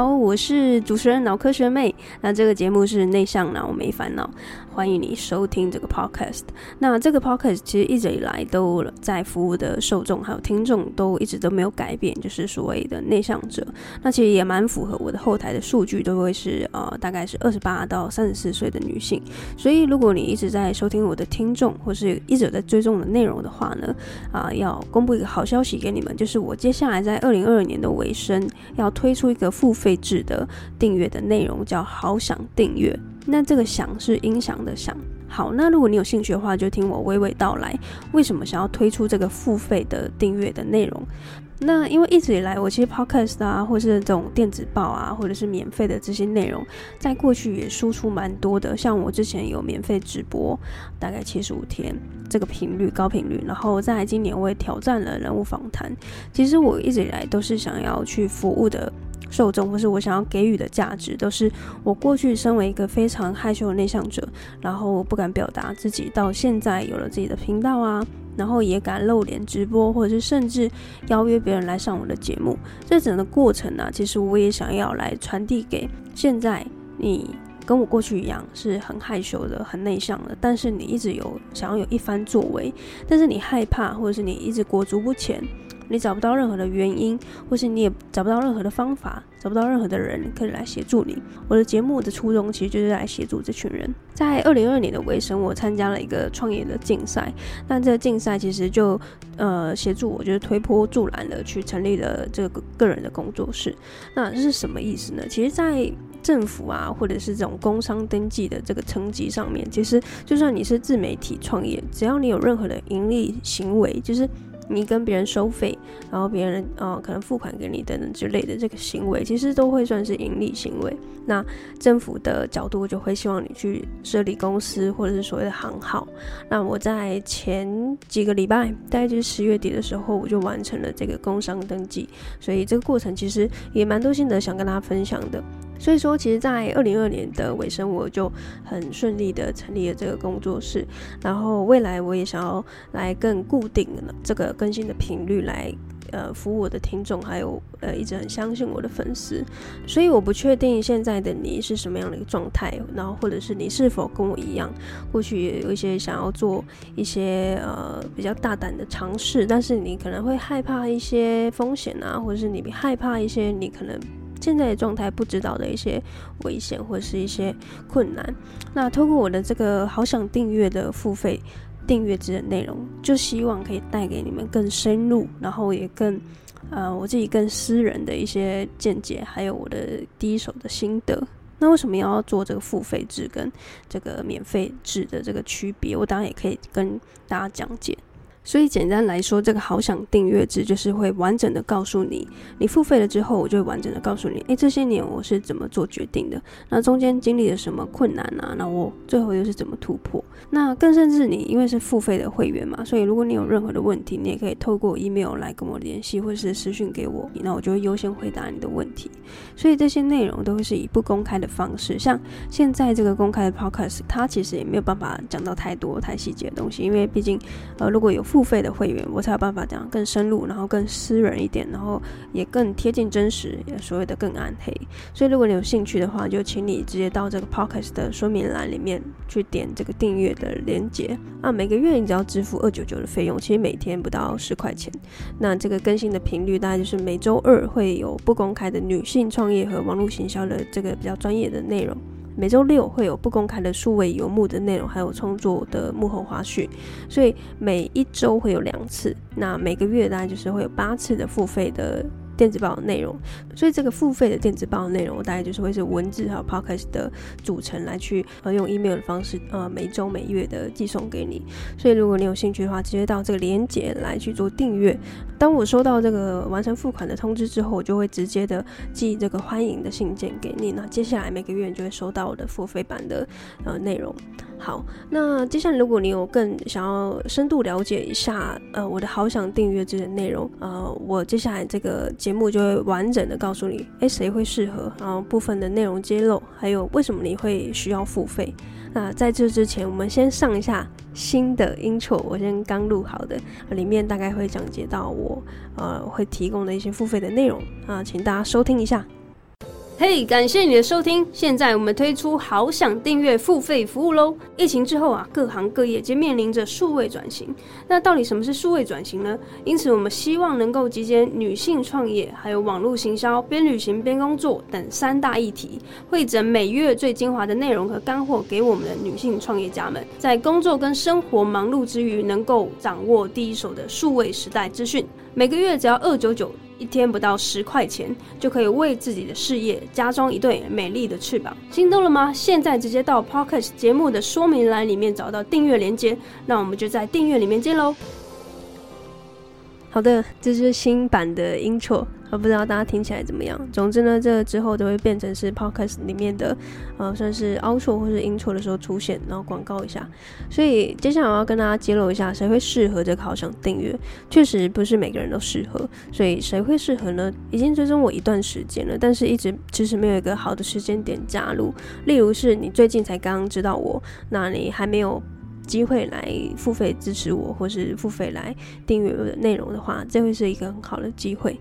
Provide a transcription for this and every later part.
好，我是主持人脑科学妹。那这个节目是内向脑没烦恼，欢迎你收听这个 podcast。那这个 podcast 其实一直以来都在服务的受众还有听众都一直都没有改变，就是所谓的内向者。那其实也蛮符合我的后台的数据，都会是呃大概是二十八到三十四岁的女性。所以如果你一直在收听我的听众，或是一直在追踪我的内容的话呢，啊、要公布一个好消息给你们，就是我接下来在二零二二年的尾声要推出一个付费制的订阅的内容，叫好想订阅。那这个“响”是音响的“响”。好，那如果你有兴趣的话，就听我娓娓道来，为什么想要推出这个付费的订阅的内容。那因为一直以来，我其实 podcast 啊，或是这种电子报啊，或者是免费的这些内容，在过去也输出蛮多的。像我之前有免费直播，大概七十五天，这个频率高频率。然后在今年我也挑战了人物访谈。其实我一直以来都是想要去服务的。受众或是我想要给予的价值，都是我过去身为一个非常害羞的内向者，然后不敢表达自己，到现在有了自己的频道啊，然后也敢露脸直播，或者是甚至邀约别人来上我的节目。这整个过程呢、其实我也想要来传递给现在你跟我过去一样是很害羞的、很内向的，但是你一直有想要有一番作为，但是你害怕，或者是你一直裹足不前。你找不到任何的原因，或是你也找不到任何的方法，找不到任何的人可以来协助你。我的节目的初衷其实就是来协助这群人。在二零二二年的尾声，我参加了一个创业的竞赛，那这个竞赛其实就呃协助我，就是推波助澜的去成立了这个个人的工作室。那这是什么意思呢？其实，在政府啊，或者是这种工商登记的这个层级上面，其实就算你是自媒体创业，只要你有任何的盈利行为，就是。你跟别人收费，然后别人呃可能付款给你等等之类的这个行为，其实都会算是盈利行为。那政府的角度就会希望你去设立公司或者是所谓的行号。那我在前几个礼拜，大概就是 十月底的时候，我就完成了这个工商登记。所以这个过程其实也蛮多心得想跟大家分享的。所以说，其实，在二零二二年的尾声，我就很顺利的成立了这个工作室。然后，未来我也想要来更固定的这个更新的频率，来呃服务我的听众，还有呃一直很相信我的粉丝。所以，我不确定现在的你是什么样的一个状态，然后或者是你是否跟我一样，过去也有一些想要做一些呃比较大胆的尝试，但是你可能会害怕一些风险啊，或者是你害怕一些你可能。现在的状态不知道的一些危险或者是一些困难，那透过我的这个好想订阅的付费订阅制的内容，就希望可以带给你们更深入，然后也更呃我自己更私人的一些见解，还有我的第一手的心得。那为什么要做这个付费制跟这个免费制的这个区别？我当然也可以跟大家讲解。所以简单来说，这个好想订阅制就是会完整的告诉你，你付费了之后，我就会完整的告诉你，诶，这些年我是怎么做决定的，那中间经历了什么困难啊？那我最后又是怎么突破？那更甚至你因为是付费的会员嘛，所以如果你有任何的问题，你也可以透过 email 来跟我联系，或是私讯给我，那我就会优先回答你的问题。所以这些内容都会是以不公开的方式，像现在这个公开的 podcast，它其实也没有办法讲到太多太细节的东西，因为毕竟呃如果有付费的会员，我才有办法讲更深入，然后更私人一点，然后也更贴近真实，也所谓的更暗黑。所以，如果你有兴趣的话，就请你直接到这个 podcast 的说明栏里面去点这个订阅的链接啊。每个月你只要支付二九九的费用，其实每天不到十块钱。那这个更新的频率大概就是每周二会有不公开的女性创业和网络行销的这个比较专业的内容。每周六会有不公开的数位游牧的内容，还有创作的幕后花絮，所以每一周会有两次，那每个月大概就是会有八次的付费的。电子报的内容，所以这个付费的电子报的内容，我大概就是会是文字还有 podcast 的组成来去呃用 email 的方式呃每周每月的寄送给你。所以如果你有兴趣的话，直接到这个链接来去做订阅。当我收到这个完成付款的通知之后，我就会直接的寄这个欢迎的信件给你。那接下来每个月你就会收到我的付费版的呃内容。好，那接下来如果你有更想要深度了解一下，呃，我的好想订阅这些内容，呃，我接下来这个节目就会完整的告诉你，诶，谁会适合，然后部分的内容揭露，还有为什么你会需要付费。那在这之前，我们先上一下新的 intro，我先刚录好的，里面大概会讲解到我呃会提供的一些付费的内容啊，请大家收听一下。嘿感谢你的收听。现在我们推出好想订阅付费服务喽！疫情之后啊，各行各业皆面临着数位转型。那到底什么是数位转型呢？因此，我们希望能够集结女性创业、还有网络行销、边旅行边工作等三大议题，汇整每月最精华的内容和干货给我们的女性创业家们，在工作跟生活忙碌之余，能够掌握第一手的数位时代资讯。每个月只要二九九。一天不到十块钱，就可以为自己的事业加装一对美丽的翅膀，心动了吗？现在直接到 Pocket 节目的说明栏里面找到订阅链接，那我们就在订阅里面见喽。好的，这是新版的 intro。我不知道大家听起来怎么样。总之呢，这之后都会变成是 podcast 里面的，呃，算是 outro 或是 intro 的时候出现，然后广告一下。所以接下来我要跟大家揭露一下，谁会适合这个好想订阅？确实不是每个人都适合。所以谁会适合呢？已经追踪我一段时间了，但是一直其实没有一个好的时间点加入。例如是你最近才刚刚知道我，那你还没有机会来付费支持我，或是付费来订阅我的内容的话，这会是一个很好的机会。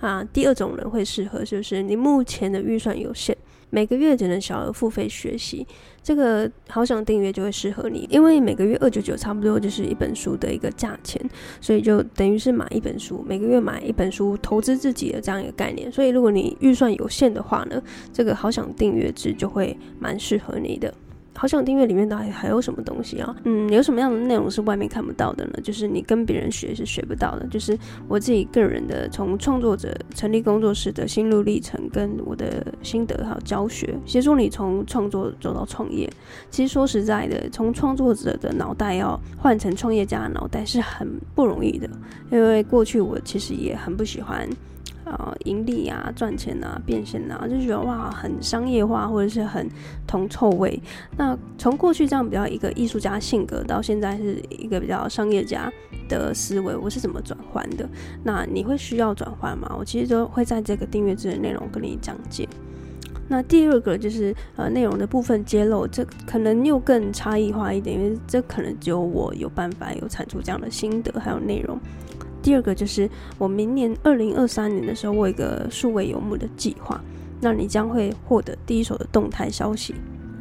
啊，第二种人会适合，就是你目前的预算有限，每个月只能小额付费学习，这个好想订阅就会适合你，因为每个月二九九差不多就是一本书的一个价钱，所以就等于是买一本书，每个月买一本书，投资自己的这样一个概念。所以如果你预算有限的话呢，这个好想订阅制就会蛮适合你的。好想订阅里面到底还有什么东西啊？嗯，有什么样的内容是外面看不到的呢？就是你跟别人学是学不到的。就是我自己个人的从创作者成立工作室的心路历程，跟我的心得还有教学，协助你从创作走到创业。其实说实在的，从创作者的脑袋要换成创业家的脑袋是很不容易的，因为过去我其实也很不喜欢。呃，盈利啊，赚钱啊，变现啊，就觉得哇，很商业化，或者是很铜臭味。那从过去这样比较一个艺术家性格，到现在是一个比较商业家的思维，我是怎么转换的？那你会需要转换吗？我其实都会在这个订阅制的内容跟你讲解。那第二个就是呃，内容的部分揭露，这可能又更差异化一点，因为这可能只有我有办法有产出这样的心得还有内容。第二个就是我明年二零二三年的时候，我有一个数位游牧的计划，那你将会获得第一手的动态消息。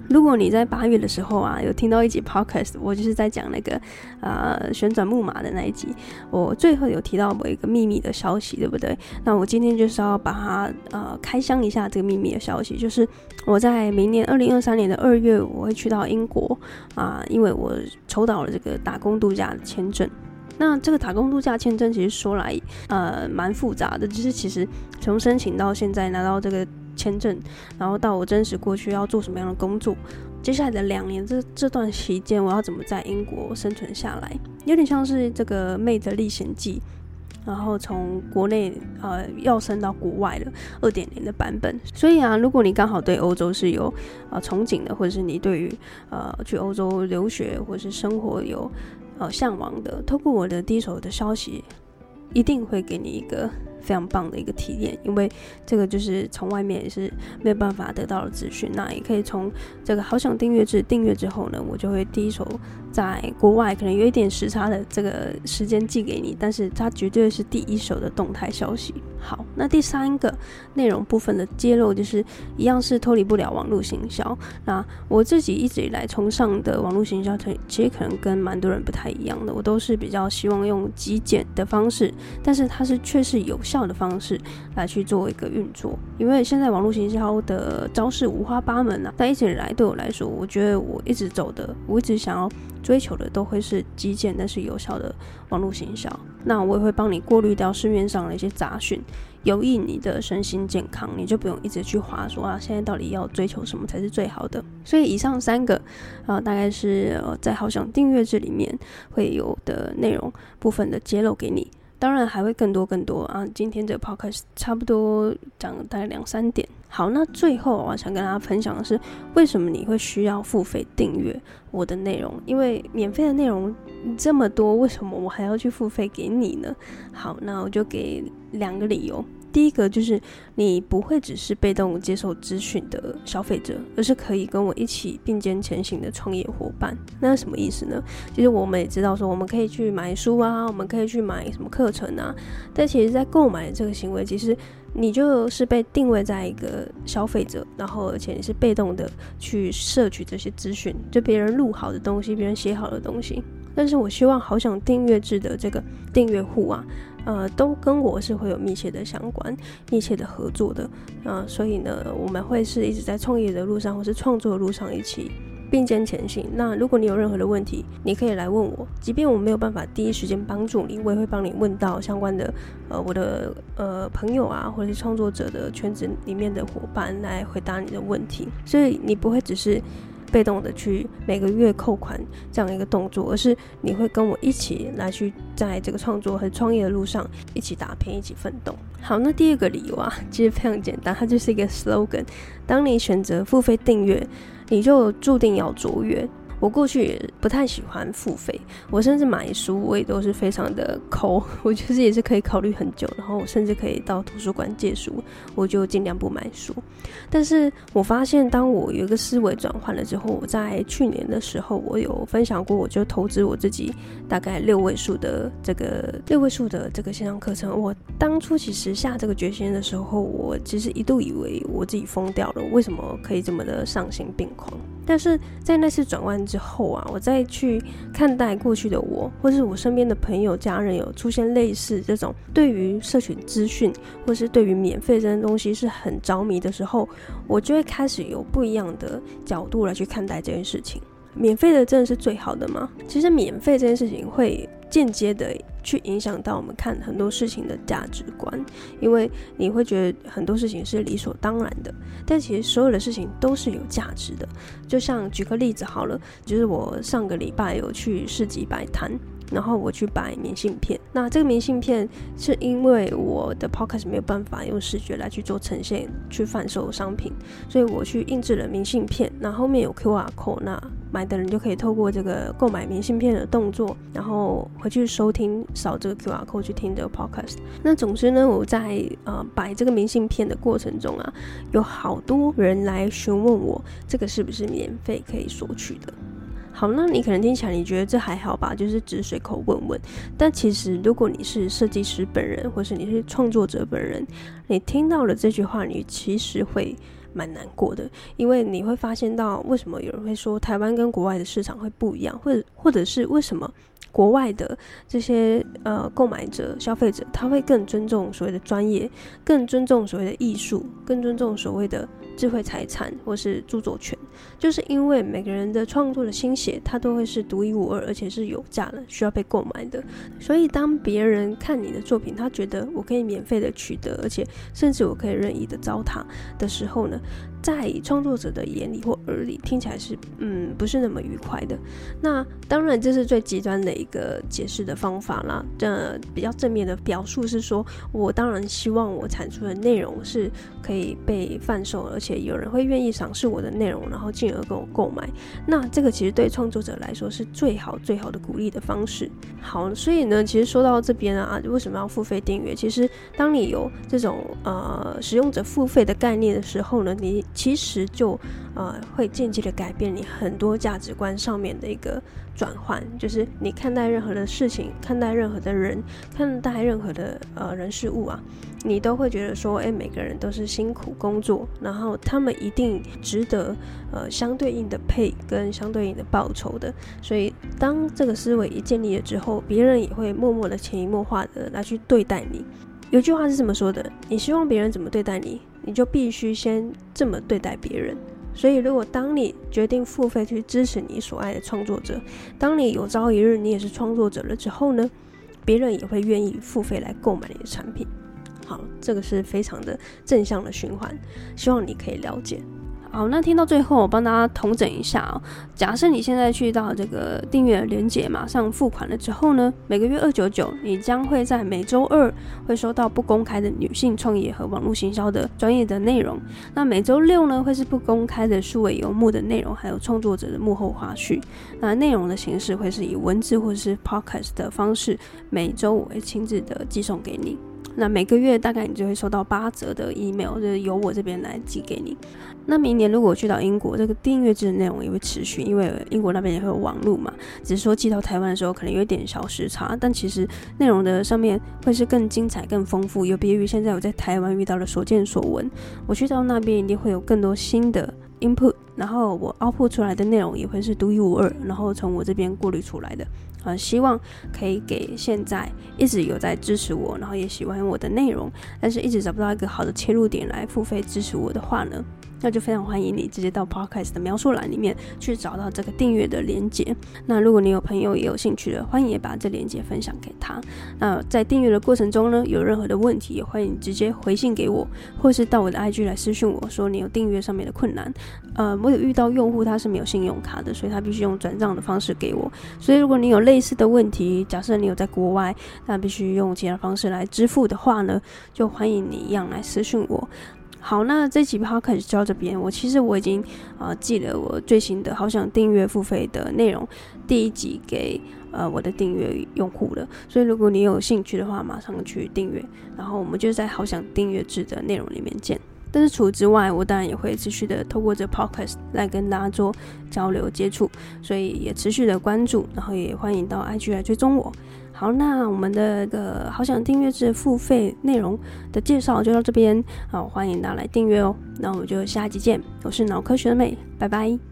如果你在八月的时候啊，有听到一集 podcast，我就是在讲那个呃旋转木马的那一集，我最后有提到我一个秘密的消息，对不对？那我今天就是要把它呃开箱一下这个秘密的消息，就是我在明年二零二三年的二月，我会去到英国啊，因为我抽到了这个打工度假的签证。那这个打工度假签证其实说来，呃，蛮复杂的。就是其实从申请到现在拿到这个签证，然后到我真实过去要做什么样的工作，接下来的两年这这段期间，我要怎么在英国生存下来，有点像是这个《妹的历险记》，然后从国内呃要升到国外的二点零的版本。所以啊，如果你刚好对欧洲是有呃憧憬的，或者是你对于呃去欧洲留学或者是生活有。呃，向往的，透过我的第一手的消息，一定会给你一个非常棒的一个体验，因为这个就是从外面也是没有办法得到的资讯。那也可以从这个好想订阅制订阅之后呢，我就会第一手在国外可能有一点时差的这个时间寄给你，但是它绝对是第一手的动态消息。好，那第三个内容部分的揭露，就是一样是脱离不了网络行销。那我自己一直以来崇尚的网络行销，其实可能跟蛮多人不太一样的。我都是比较希望用极简的方式，但是它是却是有效的方式来去做一个运作。因为现在网络行销的招式五花八门啊，但一直以来对我来说，我觉得我一直走的，我一直想要追求的，都会是极简但是有效的网络行销。那我也会帮你过滤掉市面上的一些杂讯，有益你的身心健康，你就不用一直去划说啊，现在到底要追求什么才是最好的？所以以上三个啊，大概是呃在好想订阅这里面会有的内容部分的揭露给你。当然还会更多更多啊！今天这个 podcast 差不多讲了大概两三点。好，那最后我想跟大家分享的是，为什么你会需要付费订阅我的内容？因为免费的内容这么多，为什么我还要去付费给你呢？好，那我就给两个理由。第一个就是你不会只是被动接受资讯的消费者，而是可以跟我一起并肩前行的创业伙伴。那什么意思呢？其实我们也知道说，我们可以去买书啊，我们可以去买什么课程啊。但其实，在购买这个行为，其实你就是被定位在一个消费者，然后而且你是被动的去摄取这些资讯，就别人录好的东西，别人写好的东西。但是我希望好想订阅制的这个订阅户啊。呃，都跟我是会有密切的相关、密切的合作的，啊、呃，所以呢，我们会是一直在创业的路上，或是创作的路上一起并肩前行。那如果你有任何的问题，你可以来问我，即便我没有办法第一时间帮助你，我也会帮你问到相关的，呃，我的呃朋友啊，或者是创作者的圈子里面的伙伴来回答你的问题，所以你不会只是。被动的去每个月扣款这样一个动作，而是你会跟我一起来去在这个创作和创业的路上一起打拼，一起奋斗。好，那第二个理由啊，其实非常简单，它就是一个 slogan。当你选择付费订阅，你就注定要卓越。我过去也不太喜欢付费，我甚至买书我也都是非常的抠，我其实也是可以考虑很久，然后我甚至可以到图书馆借书，我就尽量不买书。但是我发现，当我有一个思维转换了之后，我在去年的时候，我有分享过，我就投资我自己大概六位数的这个六位数的这个线上课程。我当初其实下这个决心的时候，我其实一度以为我自己疯掉了，为什么可以这么的丧心病狂？但是在那次转弯之后啊，我再去看待过去的我，或是我身边的朋友、家人有出现类似这种对于社群资讯，或是对于免费这些东西是很着迷的时候，我就会开始有不一样的角度来去看待这件事情。免费的真的是最好的吗？其实免费这件事情会间接的去影响到我们看很多事情的价值观，因为你会觉得很多事情是理所当然的，但其实所有的事情都是有价值的。就像举个例子好了，就是我上个礼拜有去市集摆摊。然后我去摆明信片，那这个明信片是因为我的 podcast 没有办法用视觉来去做呈现，去贩售商品，所以我去印制了明信片。那后面有 QR code，那买的人就可以透过这个购买明信片的动作，然后回去收听，扫这个 QR code 去听这个 podcast。那总之呢，我在呃摆这个明信片的过程中啊，有好多人来询问我，这个是不是免费可以索取的。好，那你可能听起来你觉得这还好吧，就是只随口问问。但其实，如果你是设计师本人，或是你是创作者本人，你听到了这句话，你其实会蛮难过的，因为你会发现到为什么有人会说台湾跟国外的市场会不一样，或者或者是为什么国外的这些呃购买者、消费者他会更尊重所谓的专业，更尊重所谓的艺术，更尊重所谓的。智慧财产或是著作权，就是因为每个人的创作的心血，它都会是独一无二，而且是有价的，需要被购买的。所以当别人看你的作品，他觉得我可以免费的取得，而且甚至我可以任意的糟蹋的时候呢，在创作者的眼里或耳里，听起来是嗯不是那么愉快的。那当然这是最极端的一个解释的方法啦。这比较正面的表述是说，我当然希望我产出的内容是可以被贩售，而且有人会愿意赏识我的内容，然后进而跟我购买。那这个其实对创作者来说是最好最好的鼓励的方式。好，所以呢，其实说到这边啊，为什么要付费订阅？其实当你有这种呃使用者付费的概念的时候呢，你其实就呃会间接的改变你很多价值观上面的一个转换，就是你看待任何的事情，看待任何的人，看待任何的呃人事物啊，你都会觉得说，哎，每个人都是辛苦工作，然后他们一定值得呃相对应的配跟相对应的报酬的。所以当这个思维一建立了之后，别人也会默默的潜移默化的来去对待你。有句话是这么说的：你希望别人怎么对待你？你就必须先这么对待别人。所以，如果当你决定付费去支持你所爱的创作者，当你有朝一日你也是创作者了之后呢，别人也会愿意付费来购买你的产品。好，这个是非常的正向的循环，希望你可以了解。好，那听到最后，我帮大家统整一下哦。假设你现在去到这个订阅连接，马上付款了之后呢，每个月二九九，你将会在每周二会收到不公开的女性创业和网络行销的专业的内容。那每周六呢，会是不公开的数位游牧的内容，还有创作者的幕后花絮。那内容的形式会是以文字或者是 podcast 的方式，每周我会亲自的寄送给你。那每个月大概你就会收到八折的 email，就是由我这边来寄给你。那明年如果去到英国，这个订阅制的内容也会持续，因为英国那边也会有网络嘛。只是说寄到台湾的时候可能有一点小时差，但其实内容的上面会是更精彩、更丰富，有别于现在我在台湾遇到的所见所闻。我去到那边一定会有更多新的 input，然后我 output 出来的内容也会是独一无二，然后从我这边过滤出来的。啊，希望可以给现在一直有在支持我，然后也喜欢我的内容，但是一直找不到一个好的切入点来付费支持我的话呢，那就非常欢迎你直接到 Podcast 的描述栏里面去找到这个订阅的连接。那如果你有朋友也有兴趣的，欢迎也把这连接分享给他。那在订阅的过程中呢，有任何的问题也欢迎直接回信给我，或是到我的 IG 来私讯我说你有订阅上面的困难。呃，我有遇到用户他是没有信用卡的，所以他必须用转账的方式给我。所以如果你有类似的问题，假设你有在国外，那必须用其他方式来支付的话呢，就欢迎你一样来私讯我。好，那这期 p o c a s t 就到这边。我其实我已经呃寄了我最新的好想订阅付费的内容第一集给呃我的订阅用户了，所以如果你有兴趣的话，马上去订阅，然后我们就在好想订阅制的内容里面见。但是除此之外，我当然也会持续的透过这 podcast 来跟大家做交流接触，所以也持续的关注，然后也欢迎到 IG 来追踪我。好，那我们的个好想订阅制付费内容的介绍就到这边，好，欢迎大家来订阅哦。那我们就下集见，我是脑科学的美，拜拜。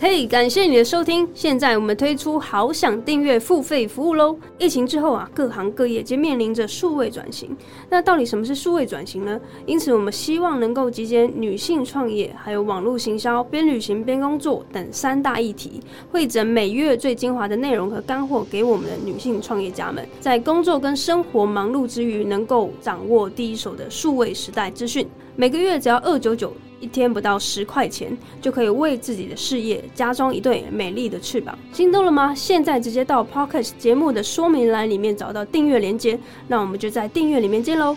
嘿感谢你的收听。现在我们推出好想订阅付费服务喽。疫情之后啊，各行各业皆面临着数位转型。那到底什么是数位转型呢？因此，我们希望能够集结女性创业、还有网络行销、边旅行边工作等三大议题，汇整每月最精华的内容和干货给我们的女性创业家们，在工作跟生活忙碌之余，能够掌握第一手的数位时代资讯。每个月只要二九九。一天不到十块钱，就可以为自己的事业加装一对美丽的翅膀，心动了吗？现在直接到 Pocket 节目的说明栏里面找到订阅链接，那我们就在订阅里面见喽。